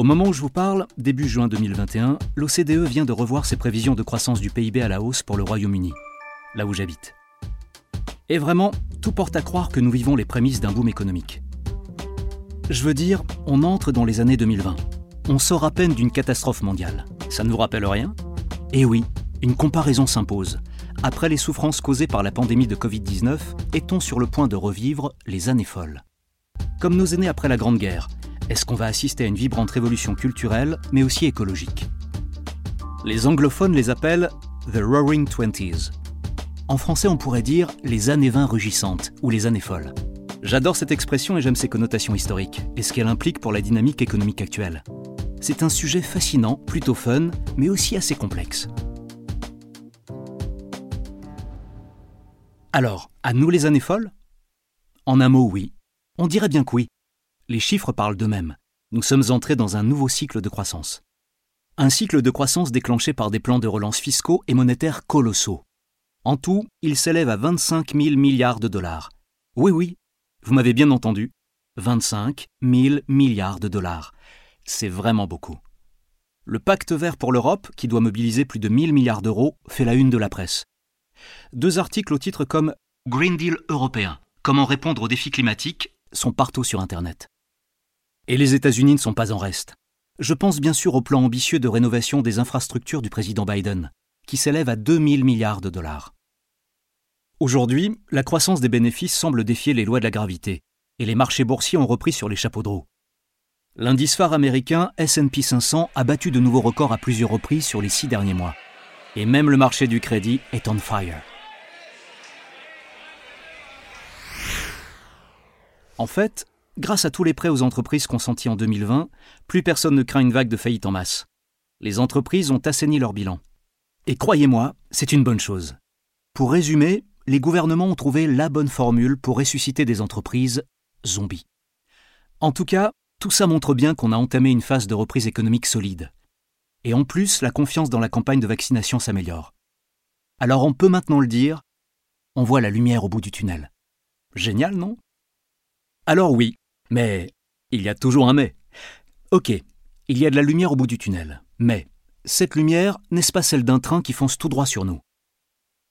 Au moment où je vous parle, début juin 2021, l'OCDE vient de revoir ses prévisions de croissance du PIB à la hausse pour le Royaume-Uni, là où j'habite. Et vraiment, tout porte à croire que nous vivons les prémices d'un boom économique. Je veux dire, on entre dans les années 2020. On sort à peine d'une catastrophe mondiale. Ça ne vous rappelle rien? Eh oui, une comparaison s'impose. Après les souffrances causées par la pandémie de Covid-19, est-on sur le point de revivre les années folles? Comme nos aînés après la Grande Guerre, est-ce qu'on va assister à une vibrante révolution culturelle, mais aussi écologique? Les anglophones les appellent The Roaring Twenties. En français, on pourrait dire les années 20 rugissantes ou les années folles. J'adore cette expression et j'aime ses connotations historiques et ce qu'elle implique pour la dynamique économique actuelle. C'est un sujet fascinant, plutôt fun, mais aussi assez complexe. Alors, à nous les années folles? En un mot, oui. On dirait bien que oui les chiffres parlent d'eux-mêmes. Nous sommes entrés dans un nouveau cycle de croissance. Un cycle de croissance déclenché par des plans de relance fiscaux et monétaires colossaux. En tout, il s'élève à 25 000 milliards de dollars. Oui, oui, vous m'avez bien entendu. 25 000 milliards de dollars. C'est vraiment beaucoup. Le pacte vert pour l'Europe, qui doit mobiliser plus de 1000 milliards d'euros, fait la une de la presse. Deux articles au titre comme Green Deal européen, comment répondre aux défis climatiques, sont partout sur Internet. Et les États-Unis ne sont pas en reste. Je pense bien sûr au plan ambitieux de rénovation des infrastructures du président Biden, qui s'élève à 2000 milliards de dollars. Aujourd'hui, la croissance des bénéfices semble défier les lois de la gravité, et les marchés boursiers ont repris sur les chapeaux de roue. L'indice phare américain SP 500 a battu de nouveaux records à plusieurs reprises sur les six derniers mois. Et même le marché du crédit est on fire. En fait, Grâce à tous les prêts aux entreprises consentis en 2020, plus personne ne craint une vague de faillite en masse. Les entreprises ont assaini leur bilan. Et croyez-moi, c'est une bonne chose. Pour résumer, les gouvernements ont trouvé la bonne formule pour ressusciter des entreprises zombies. En tout cas, tout ça montre bien qu'on a entamé une phase de reprise économique solide. Et en plus, la confiance dans la campagne de vaccination s'améliore. Alors on peut maintenant le dire, on voit la lumière au bout du tunnel. Génial, non? Alors oui, mais il y a toujours un mais. Ok, il y a de la lumière au bout du tunnel, mais cette lumière n'est-ce pas celle d'un train qui fonce tout droit sur nous?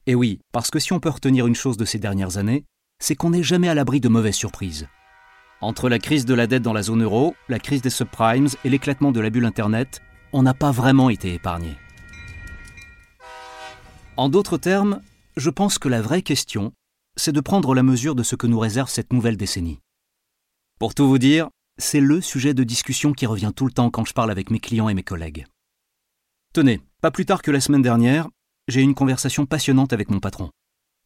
Eh oui, parce que si on peut retenir une chose de ces dernières années, c'est qu'on n'est jamais à l'abri de mauvaises surprises. Entre la crise de la dette dans la zone euro, la crise des subprimes et l'éclatement de la bulle Internet, on n'a pas vraiment été épargné. En d'autres termes, je pense que la vraie question, c'est de prendre la mesure de ce que nous réserve cette nouvelle décennie. Pour tout vous dire, c'est le sujet de discussion qui revient tout le temps quand je parle avec mes clients et mes collègues. Tenez, pas plus tard que la semaine dernière, j'ai eu une conversation passionnante avec mon patron.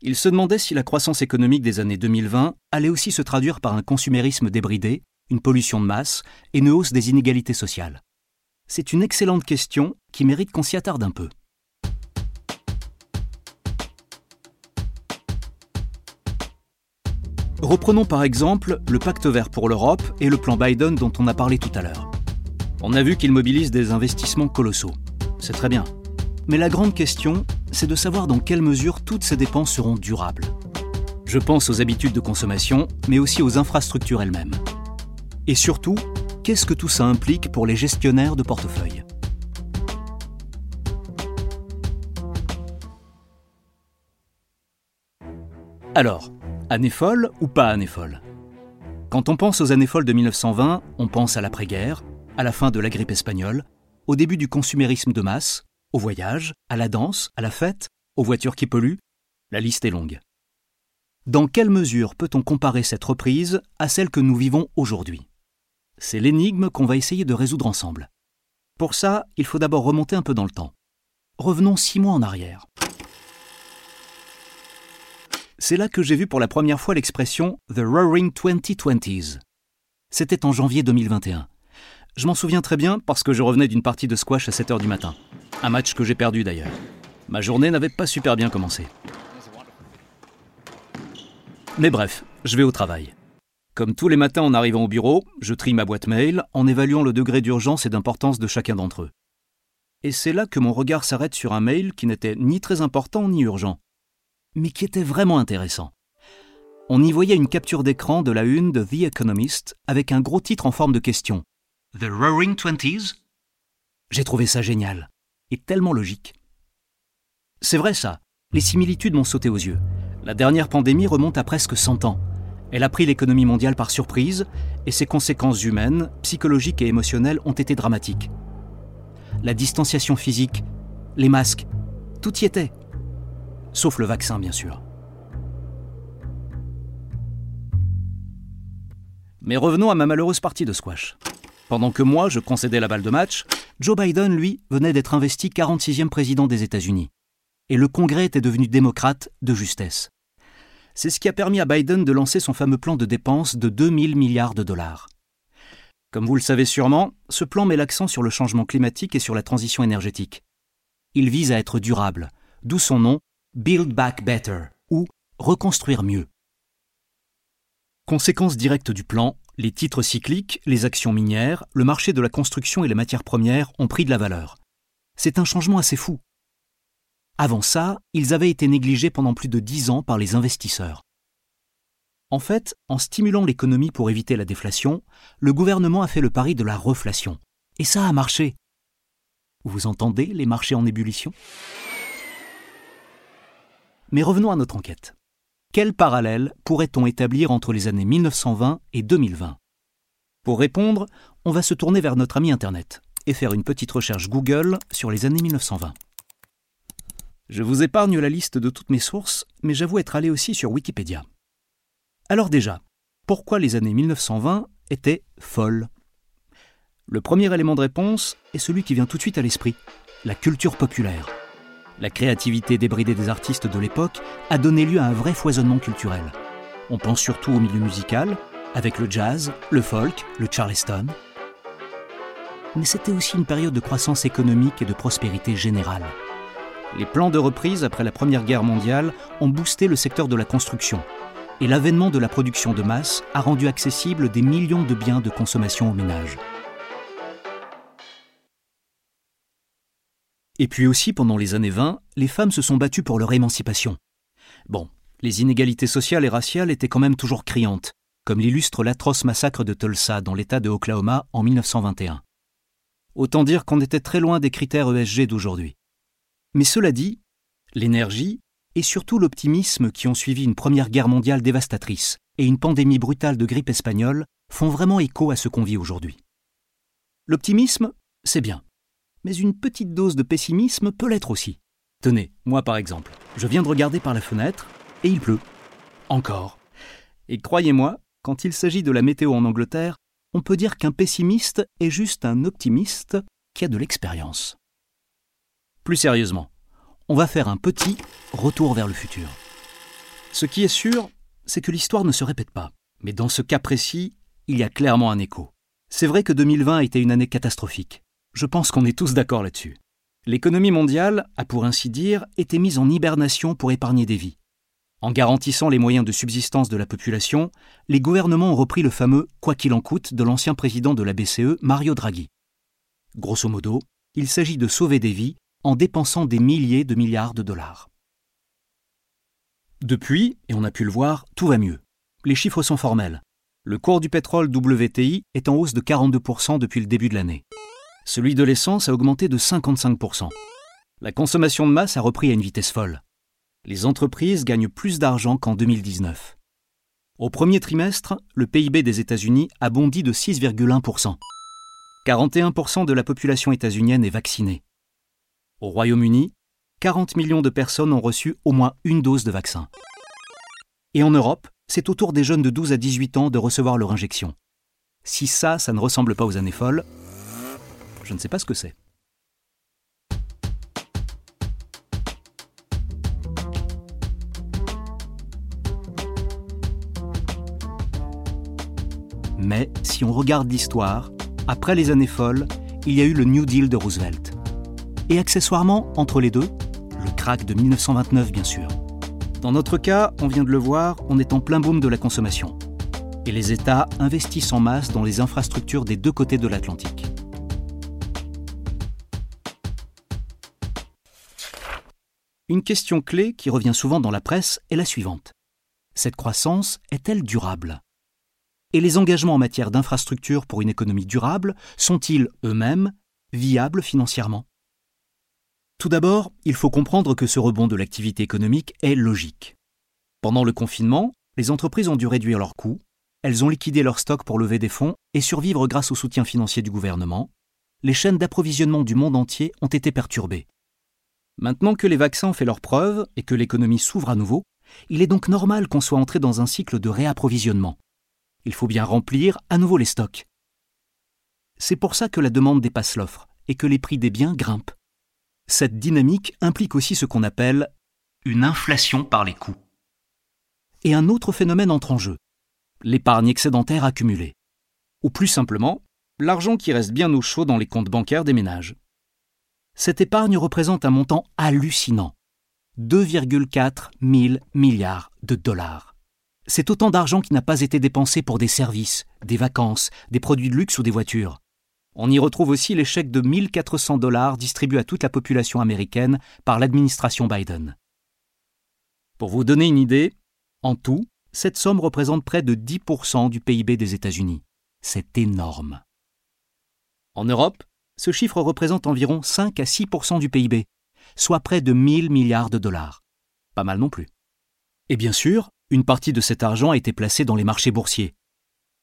Il se demandait si la croissance économique des années 2020 allait aussi se traduire par un consumérisme débridé, une pollution de masse et une hausse des inégalités sociales. C'est une excellente question qui mérite qu'on s'y attarde un peu. Reprenons par exemple le pacte vert pour l'Europe et le plan Biden dont on a parlé tout à l'heure. On a vu qu'il mobilise des investissements colossaux. C'est très bien. Mais la grande question, c'est de savoir dans quelle mesure toutes ces dépenses seront durables. Je pense aux habitudes de consommation, mais aussi aux infrastructures elles-mêmes. Et surtout, qu'est-ce que tout ça implique pour les gestionnaires de portefeuille Alors, Année folle ou pas année folle Quand on pense aux années folles de 1920, on pense à l'après-guerre, à la fin de la grippe espagnole, au début du consumérisme de masse, au voyage, à la danse, à la fête, aux voitures qui polluent. La liste est longue. Dans quelle mesure peut-on comparer cette reprise à celle que nous vivons aujourd'hui? C'est l'énigme qu'on va essayer de résoudre ensemble. Pour ça, il faut d'abord remonter un peu dans le temps. Revenons six mois en arrière. C'est là que j'ai vu pour la première fois l'expression The Roaring 2020s. C'était en janvier 2021. Je m'en souviens très bien parce que je revenais d'une partie de squash à 7h du matin. Un match que j'ai perdu d'ailleurs. Ma journée n'avait pas super bien commencé. Mais bref, je vais au travail. Comme tous les matins en arrivant au bureau, je trie ma boîte mail en évaluant le degré d'urgence et d'importance de chacun d'entre eux. Et c'est là que mon regard s'arrête sur un mail qui n'était ni très important ni urgent, mais qui était vraiment intéressant. On y voyait une capture d'écran de la une de The Economist avec un gros titre en forme de question. The Roaring Twenties? J'ai trouvé ça génial et tellement logique. C'est vrai ça, les similitudes m'ont sauté aux yeux. La dernière pandémie remonte à presque 100 ans. Elle a pris l'économie mondiale par surprise et ses conséquences humaines, psychologiques et émotionnelles ont été dramatiques. La distanciation physique, les masques, tout y était. Sauf le vaccin, bien sûr. Mais revenons à ma malheureuse partie de squash. Pendant que moi, je concédais la balle de match, Joe Biden, lui, venait d'être investi 46e président des États-Unis. Et le Congrès était devenu démocrate de justesse. C'est ce qui a permis à Biden de lancer son fameux plan de dépenses de 2000 milliards de dollars. Comme vous le savez sûrement, ce plan met l'accent sur le changement climatique et sur la transition énergétique. Il vise à être durable, d'où son nom Build Back Better ou Reconstruire mieux. Conséquence directe du plan, les titres cycliques, les actions minières, le marché de la construction et les matières premières ont pris de la valeur. C'est un changement assez fou. Avant ça, ils avaient été négligés pendant plus de dix ans par les investisseurs. En fait, en stimulant l'économie pour éviter la déflation, le gouvernement a fait le pari de la reflation. Et ça a marché. Vous entendez les marchés en ébullition? Mais revenons à notre enquête. Quel parallèle pourrait-on établir entre les années 1920 et 2020 Pour répondre, on va se tourner vers notre ami Internet et faire une petite recherche Google sur les années 1920. Je vous épargne la liste de toutes mes sources, mais j'avoue être allé aussi sur Wikipédia. Alors déjà, pourquoi les années 1920 étaient folles? Le premier élément de réponse est celui qui vient tout de suite à l'esprit, la culture populaire. La créativité débridée des artistes de l'époque a donné lieu à un vrai foisonnement culturel. On pense surtout au milieu musical, avec le jazz, le folk, le charleston. Mais c'était aussi une période de croissance économique et de prospérité générale. Les plans de reprise après la Première Guerre mondiale ont boosté le secteur de la construction, et l'avènement de la production de masse a rendu accessibles des millions de biens de consommation aux ménages. Et puis aussi, pendant les années 20, les femmes se sont battues pour leur émancipation. Bon, les inégalités sociales et raciales étaient quand même toujours criantes, comme l'illustre l'atroce massacre de Tulsa dans l'État de Oklahoma en 1921. Autant dire qu'on était très loin des critères ESG d'aujourd'hui. Mais cela dit, l'énergie et surtout l'optimisme qui ont suivi une première guerre mondiale dévastatrice et une pandémie brutale de grippe espagnole font vraiment écho à ce qu'on vit aujourd'hui. L'optimisme, c'est bien, mais une petite dose de pessimisme peut l'être aussi. Tenez, moi par exemple, je viens de regarder par la fenêtre et il pleut. Encore. Et croyez-moi, quand il s'agit de la météo en Angleterre, on peut dire qu'un pessimiste est juste un optimiste qui a de l'expérience. Plus sérieusement, on va faire un petit retour vers le futur. Ce qui est sûr, c'est que l'histoire ne se répète pas. Mais dans ce cas précis, il y a clairement un écho. C'est vrai que 2020 a été une année catastrophique. Je pense qu'on est tous d'accord là-dessus. L'économie mondiale a, pour ainsi dire, été mise en hibernation pour épargner des vies. En garantissant les moyens de subsistance de la population, les gouvernements ont repris le fameux quoi qu'il en coûte de l'ancien président de la BCE, Mario Draghi. Grosso modo, il s'agit de sauver des vies en dépensant des milliers de milliards de dollars. Depuis, et on a pu le voir, tout va mieux. Les chiffres sont formels. Le cours du pétrole WTI est en hausse de 42% depuis le début de l'année. Celui de l'essence a augmenté de 55%. La consommation de masse a repris à une vitesse folle. Les entreprises gagnent plus d'argent qu'en 2019. Au premier trimestre, le PIB des États-Unis a bondi de 6,1%. 41% de la population états-unienne est vaccinée. Au Royaume-Uni, 40 millions de personnes ont reçu au moins une dose de vaccin. Et en Europe, c'est au tour des jeunes de 12 à 18 ans de recevoir leur injection. Si ça, ça ne ressemble pas aux années folles, je ne sais pas ce que c'est. Mais si on regarde l'histoire, après les années folles, il y a eu le New Deal de Roosevelt. Et accessoirement, entre les deux, le crack de 1929 bien sûr. Dans notre cas, on vient de le voir, on est en plein boom de la consommation. Et les États investissent en masse dans les infrastructures des deux côtés de l'Atlantique. Une question clé qui revient souvent dans la presse est la suivante. Cette croissance est-elle durable? Et les engagements en matière d'infrastructures pour une économie durable sont-ils eux-mêmes viables financièrement? Tout d'abord, il faut comprendre que ce rebond de l'activité économique est logique. Pendant le confinement, les entreprises ont dû réduire leurs coûts, elles ont liquidé leurs stocks pour lever des fonds et survivre grâce au soutien financier du gouvernement. Les chaînes d'approvisionnement du monde entier ont été perturbées. Maintenant que les vaccins ont fait leurs preuves et que l'économie s'ouvre à nouveau, il est donc normal qu'on soit entré dans un cycle de réapprovisionnement. Il faut bien remplir à nouveau les stocks. C'est pour ça que la demande dépasse l'offre et que les prix des biens grimpent. Cette dynamique implique aussi ce qu'on appelle une inflation par les coûts. Et un autre phénomène entre en jeu, l'épargne excédentaire accumulée. Ou plus simplement, l'argent qui reste bien au chaud dans les comptes bancaires des ménages. Cette épargne représente un montant hallucinant. 2,4 000 milliards de dollars. C'est autant d'argent qui n'a pas été dépensé pour des services, des vacances, des produits de luxe ou des voitures. On y retrouve aussi les chèques de 1400 dollars distribués à toute la population américaine par l'administration Biden. Pour vous donner une idée, en tout, cette somme représente près de 10% du PIB des États-Unis. C'est énorme. En Europe, ce chiffre représente environ 5 à 6% du PIB, soit près de 1000 milliards de dollars. Pas mal non plus. Et bien sûr, une partie de cet argent a été placée dans les marchés boursiers.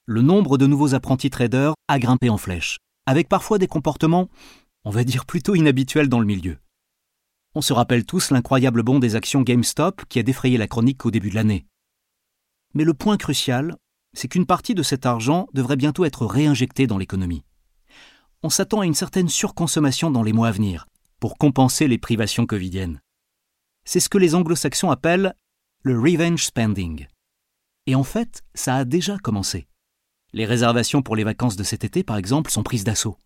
Le nombre de nouveaux apprentis traders a grimpé en flèche, avec parfois des comportements, on va dire plutôt inhabituels dans le milieu. On se rappelle tous l'incroyable bond des actions GameStop qui a défrayé la chronique au début de l'année. Mais le point crucial, c'est qu'une partie de cet argent devrait bientôt être réinjectée dans l'économie on s'attend à une certaine surconsommation dans les mois à venir, pour compenser les privations covidiennes. C'est ce que les anglo-saxons appellent le revenge spending. Et en fait, ça a déjà commencé. Les réservations pour les vacances de cet été, par exemple, sont prises d'assaut.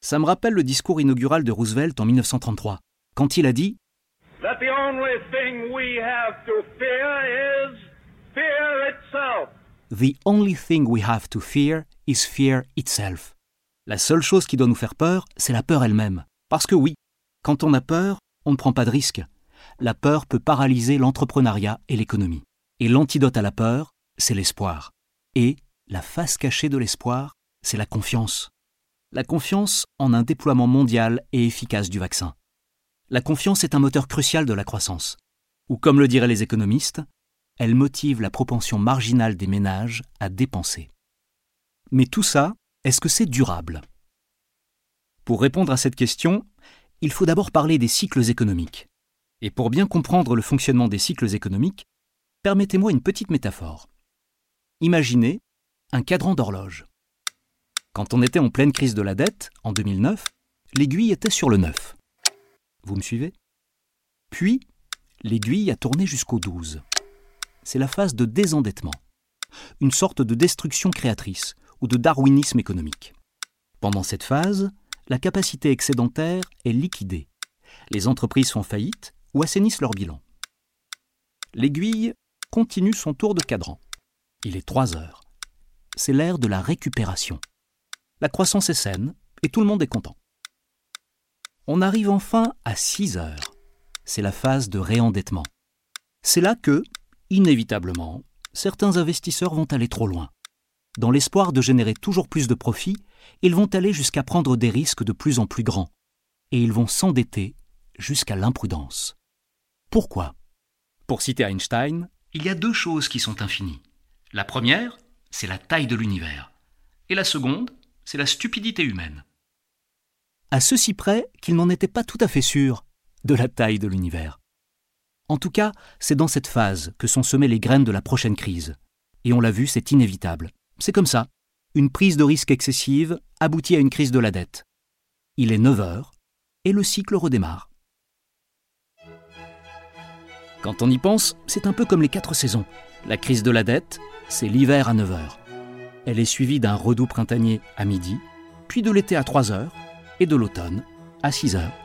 Ça me rappelle le discours inaugural de Roosevelt en 1933, quand il a dit That the only thing we have to fear is fear itself. The only thing we have to fear is fear itself. La seule chose qui doit nous faire peur, c'est la peur elle-même. Parce que oui, quand on a peur, on ne prend pas de risques. La peur peut paralyser l'entrepreneuriat et l'économie. Et l'antidote à la peur, c'est l'espoir. Et la face cachée de l'espoir, c'est la confiance. La confiance en un déploiement mondial et efficace du vaccin. La confiance est un moteur crucial de la croissance. Ou comme le diraient les économistes, elle motive la propension marginale des ménages à dépenser. Mais tout ça, est-ce que c'est durable? Pour répondre à cette question, il faut d'abord parler des cycles économiques. Et pour bien comprendre le fonctionnement des cycles économiques, permettez-moi une petite métaphore. Imaginez un cadran d'horloge. Quand on était en pleine crise de la dette, en 2009, l'aiguille était sur le 9. Vous me suivez? Puis, l'aiguille a tourné jusqu'au 12. C'est la phase de désendettement, une sorte de destruction créatrice, ou de darwinisme économique. Pendant cette phase, la capacité excédentaire est liquidée. Les entreprises font faillite ou assainissent leur bilan. L'aiguille continue son tour de cadran. Il est 3 heures. C'est l'ère de la récupération. La croissance est saine et tout le monde est content. On arrive enfin à 6 heures. C'est la phase de réendettement. C'est là que, inévitablement, certains investisseurs vont aller trop loin dans l'espoir de générer toujours plus de profits, ils vont aller jusqu'à prendre des risques de plus en plus grands, et ils vont s'endetter jusqu'à l'imprudence. Pourquoi? Pour citer Einstein, il y a deux choses qui sont infinies. La première, c'est la taille de l'univers, et la seconde, c'est la stupidité humaine. À ceci près qu'il n'en était pas tout à fait sûr de la taille de l'univers. En tout cas, c'est dans cette phase que sont semées les graines de la prochaine crise. Et on l'a vu, c'est inévitable. C'est comme ça. Une prise de risque excessive aboutit à une crise de la dette. Il est 9 heures et le cycle redémarre. Quand on y pense, c'est un peu comme les quatre saisons. La crise de la dette, c'est l'hiver à 9 heures. Elle est suivie d'un redoux printanier à midi, puis de l'été à 3 heures et de l'automne à 6 heures.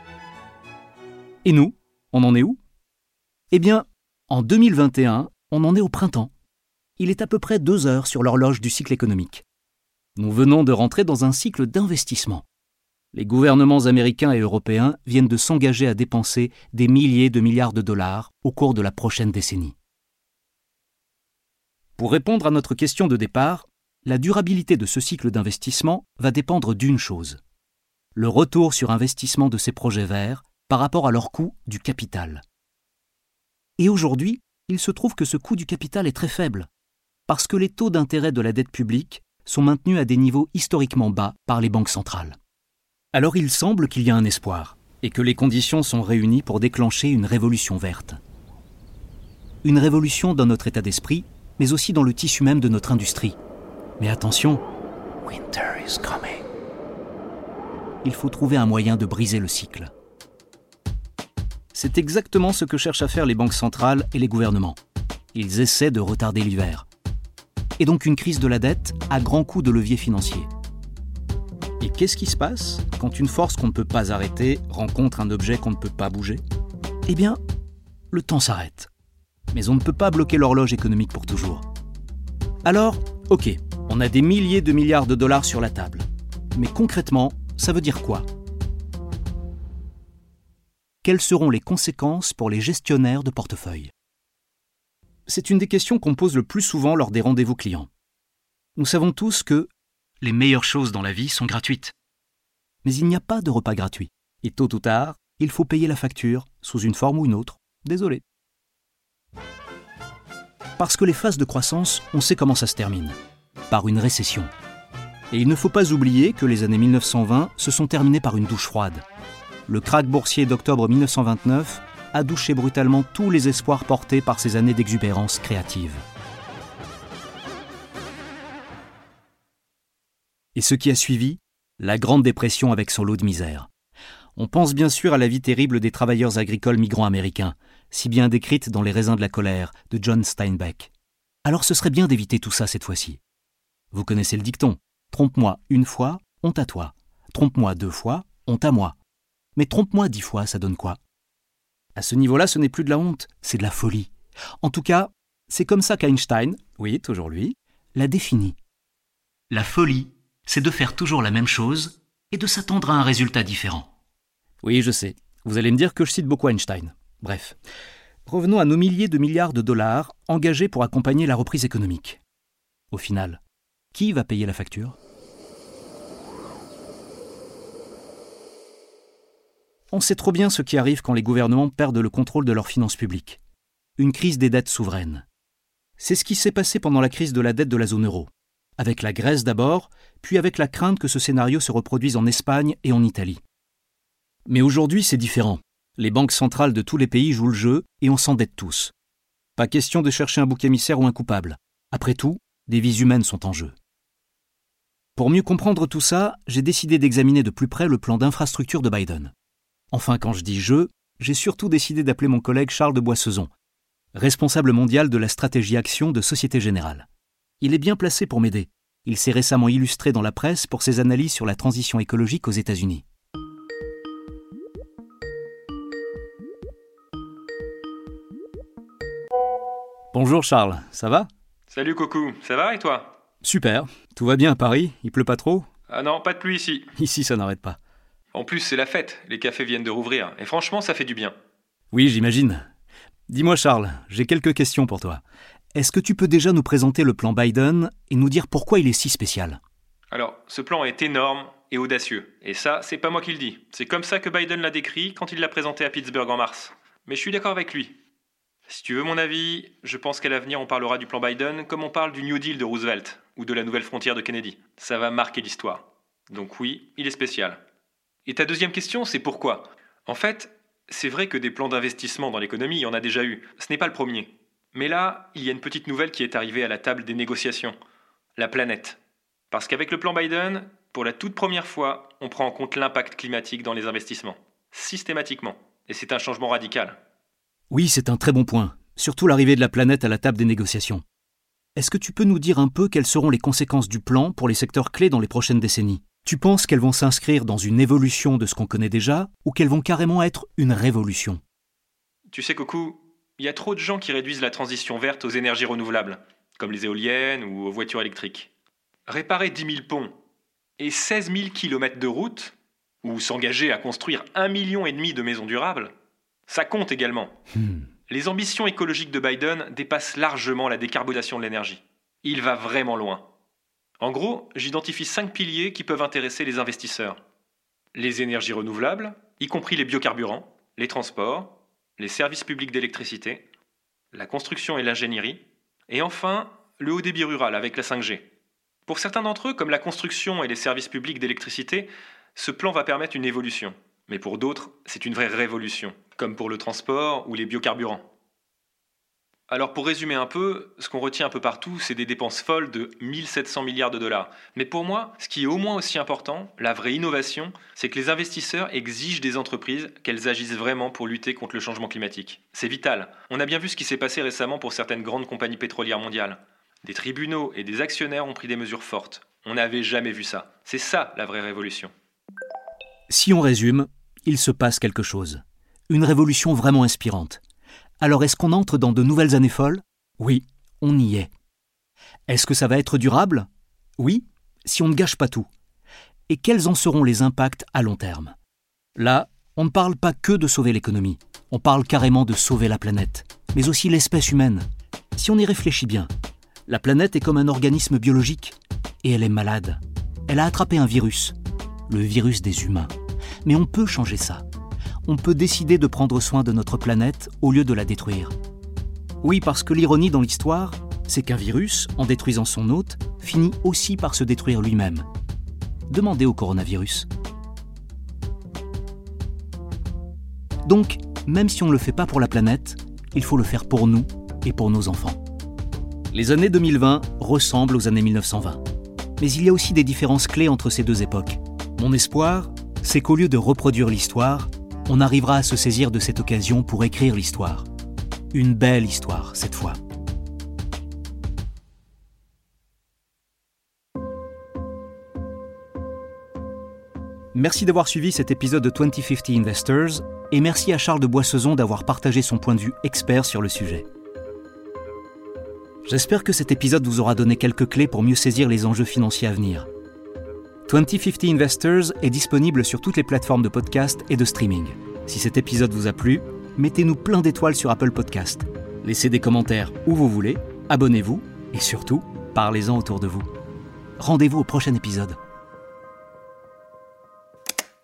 Et nous, on en est où? Eh bien, en 2021, on en est au printemps. Il est à peu près 2 heures sur l'horloge du cycle économique. Nous venons de rentrer dans un cycle d'investissement. Les gouvernements américains et européens viennent de s'engager à dépenser des milliers de milliards de dollars au cours de la prochaine décennie. Pour répondre à notre question de départ, la durabilité de ce cycle d'investissement va dépendre d'une chose le retour sur investissement de ces projets verts par rapport à leur coût du capital. Et aujourd'hui, il se trouve que ce coût du capital est très faible, parce que les taux d'intérêt de la dette publique sont maintenus à des niveaux historiquement bas par les banques centrales. Alors il semble qu'il y a un espoir, et que les conditions sont réunies pour déclencher une révolution verte. Une révolution dans notre état d'esprit, mais aussi dans le tissu même de notre industrie. Mais attention, winter is coming. Il faut trouver un moyen de briser le cycle. C'est exactement ce que cherchent à faire les banques centrales et les gouvernements. Ils essaient de retarder l'hiver. Et donc une crise de la dette à grand coup de levier financier. Et qu'est-ce qui se passe quand une force qu'on ne peut pas arrêter rencontre un objet qu'on ne peut pas bouger? Eh bien, le temps s'arrête. Mais on ne peut pas bloquer l'horloge économique pour toujours. Alors, ok, on a des milliers de milliards de dollars sur la table. Mais concrètement, ça veut dire quoi? Quelles seront les conséquences pour les gestionnaires de portefeuille? C'est une des questions qu'on pose le plus souvent lors des rendez-vous clients. Nous savons tous que les meilleures choses dans la vie sont gratuites. Mais il n'y a pas de repas gratuit. Et tôt ou tard, il faut payer la facture, sous une forme ou une autre. Désolé. Parce que les phases de croissance, on sait comment ça se termine. Par une récession. Et il ne faut pas oublier que les années 1920 se sont terminées par une douche froide. Le krach boursier d'octobre 1929 a douché brutalement tous les espoirs portés par ces années d'exubérance créative. Et ce qui a suivi? La Grande Dépression avec son lot de misère. On pense bien sûr à la vie terrible des travailleurs agricoles migrants américains, si bien décrite dans Les raisins de la colère de John Steinbeck. Alors ce serait bien d'éviter tout ça cette fois-ci. Vous connaissez le dicton Trompe-moi une fois, honte à toi. Trompe-moi deux fois, honte à moi. Mais trompe-moi dix fois, ça donne quoi? À ce niveau-là, ce n'est plus de la honte, c'est de la folie. En tout cas, c'est comme ça qu'Einstein, oui, toujours lui, l'a défini. La folie, c'est de faire toujours la même chose et de s'attendre à un résultat différent. Oui, je sais. Vous allez me dire que je cite beaucoup Einstein. Bref. Revenons à nos milliers de milliards de dollars engagés pour accompagner la reprise économique. Au final, qui va payer la facture? On sait trop bien ce qui arrive quand les gouvernements perdent le contrôle de leurs finances publiques. Une crise des dettes souveraines. C'est ce qui s'est passé pendant la crise de la dette de la zone euro. Avec la Grèce d'abord, puis avec la crainte que ce scénario se reproduise en Espagne et en Italie. Mais aujourd'hui, c'est différent. Les banques centrales de tous les pays jouent le jeu et on s'endette tous. Pas question de chercher un bouc émissaire ou un coupable. Après tout, des vies humaines sont en jeu. Pour mieux comprendre tout ça, j'ai décidé d'examiner de plus près le plan d'infrastructure de Biden. Enfin, quand je dis je, j'ai surtout décidé d'appeler mon collègue Charles de Boissezon, responsable mondial de la stratégie action de Société Générale. Il est bien placé pour m'aider. Il s'est récemment illustré dans la presse pour ses analyses sur la transition écologique aux États-Unis. Bonjour Charles, ça va? Salut Coucou, ça va et toi? Super, tout va bien à Paris, il pleut pas trop? Ah non, pas de pluie ici. Ici ça n'arrête pas. En plus, c'est la fête, les cafés viennent de rouvrir, et franchement, ça fait du bien. Oui, j'imagine. Dis-moi Charles, j'ai quelques questions pour toi. Est-ce que tu peux déjà nous présenter le plan Biden et nous dire pourquoi il est si spécial? Alors, ce plan est énorme et audacieux. Et ça, c'est pas moi qui le dis. C'est comme ça que Biden l'a décrit quand il l'a présenté à Pittsburgh en mars. Mais je suis d'accord avec lui. Si tu veux mon avis, je pense qu'à l'avenir on parlera du plan Biden comme on parle du New Deal de Roosevelt ou de la nouvelle frontière de Kennedy. Ça va marquer l'histoire. Donc oui, il est spécial. Et ta deuxième question, c'est pourquoi? En fait, c'est vrai que des plans d'investissement dans l'économie, il y en a déjà eu. Ce n'est pas le premier. Mais là, il y a une petite nouvelle qui est arrivée à la table des négociations. La planète. Parce qu'avec le plan Biden, pour la toute première fois, on prend en compte l'impact climatique dans les investissements. Systématiquement. Et c'est un changement radical. Oui, c'est un très bon point. Surtout l'arrivée de la planète à la table des négociations. est-ce que tu peux nous dire un peu quelles seront les conséquences du plan pour les secteurs clés dans les prochaines décennies? Tu penses qu'elles vont s'inscrire dans une évolution de ce qu'on connaît déjà ou qu'elles vont carrément être une révolution? Tu sais, Coucou, il y a trop de gens qui réduisent la transition verte aux énergies renouvelables, comme les éoliennes ou aux voitures électriques. Réparer 10 000 ponts et 16 000 km de route, ou s'engager à construire un million et demi de maisons durables, ça compte également. Hmm. Les ambitions écologiques de Biden dépassent largement la décarbonation de l'énergie. Il va vraiment loin. En gros, j'identifie cinq piliers qui peuvent intéresser les investisseurs. Les énergies renouvelables, y compris les biocarburants, les transports, les services publics d'électricité, la construction et l'ingénierie, et enfin le haut débit rural avec la 5G. Pour certains d'entre eux, comme la construction et les services publics d'électricité, ce plan va permettre une évolution. Mais pour d'autres, c'est une vraie révolution, comme pour le transport ou les biocarburants. Alors pour résumer un peu, ce qu'on retient un peu partout, c'est des dépenses folles de 1700 milliards de dollars. Mais pour moi, ce qui est au moins aussi important, la vraie innovation, c'est que les investisseurs exigent des entreprises qu'elles agissent vraiment pour lutter contre le changement climatique. C'est vital. On a bien vu ce qui s'est passé récemment pour certaines grandes compagnies pétrolières mondiales. Des tribunaux et des actionnaires ont pris des mesures fortes. On n'avait jamais vu ça. C'est ça la vraie révolution. Si on résume, il se passe quelque chose. Une révolution vraiment inspirante. Alors est-ce qu'on entre dans de nouvelles années folles? Oui, on y est. Est-ce que ça va être durable? Oui, si on ne gâche pas tout. Et quels en seront les impacts à long terme? Là, on ne parle pas que de sauver l'économie, on parle carrément de sauver la planète, mais aussi l'espèce humaine. Si on y réfléchit bien, la planète est comme un organisme biologique, et elle est malade. Elle a attrapé un virus, le virus des humains. Mais on peut changer ça. On peut décider de prendre soin de notre planète au lieu de la détruire. Oui, parce que l'ironie dans l'histoire, c'est qu'un virus, en détruisant son hôte, finit aussi par se détruire lui-même. Demandez au coronavirus. Donc, même si on ne le fait pas pour la planète, il faut le faire pour nous et pour nos enfants. Les années 2020 ressemblent aux années 1920. Mais il y a aussi des différences clés entre ces deux époques. Mon espoir, c'est qu'au lieu de reproduire l'histoire, on arrivera à se saisir de cette occasion pour écrire l'histoire. Une belle histoire, cette fois. Merci d'avoir suivi cet épisode de 2050 Investors et merci à Charles de Boissezon d'avoir partagé son point de vue expert sur le sujet. J'espère que cet épisode vous aura donné quelques clés pour mieux saisir les enjeux financiers à venir. 2050 Investors est disponible sur toutes les plateformes de podcast et de streaming. Si cet épisode vous a plu, mettez-nous plein d'étoiles sur Apple Podcast. Laissez des commentaires où vous voulez, abonnez-vous et surtout, parlez-en autour de vous. Rendez-vous au prochain épisode.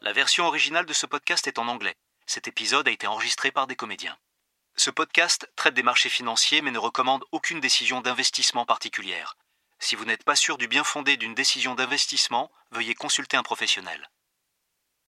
La version originale de ce podcast est en anglais. Cet épisode a été enregistré par des comédiens. Ce podcast traite des marchés financiers mais ne recommande aucune décision d'investissement particulière. Si vous n'êtes pas sûr du bien fondé d'une décision d'investissement, veuillez consulter un professionnel.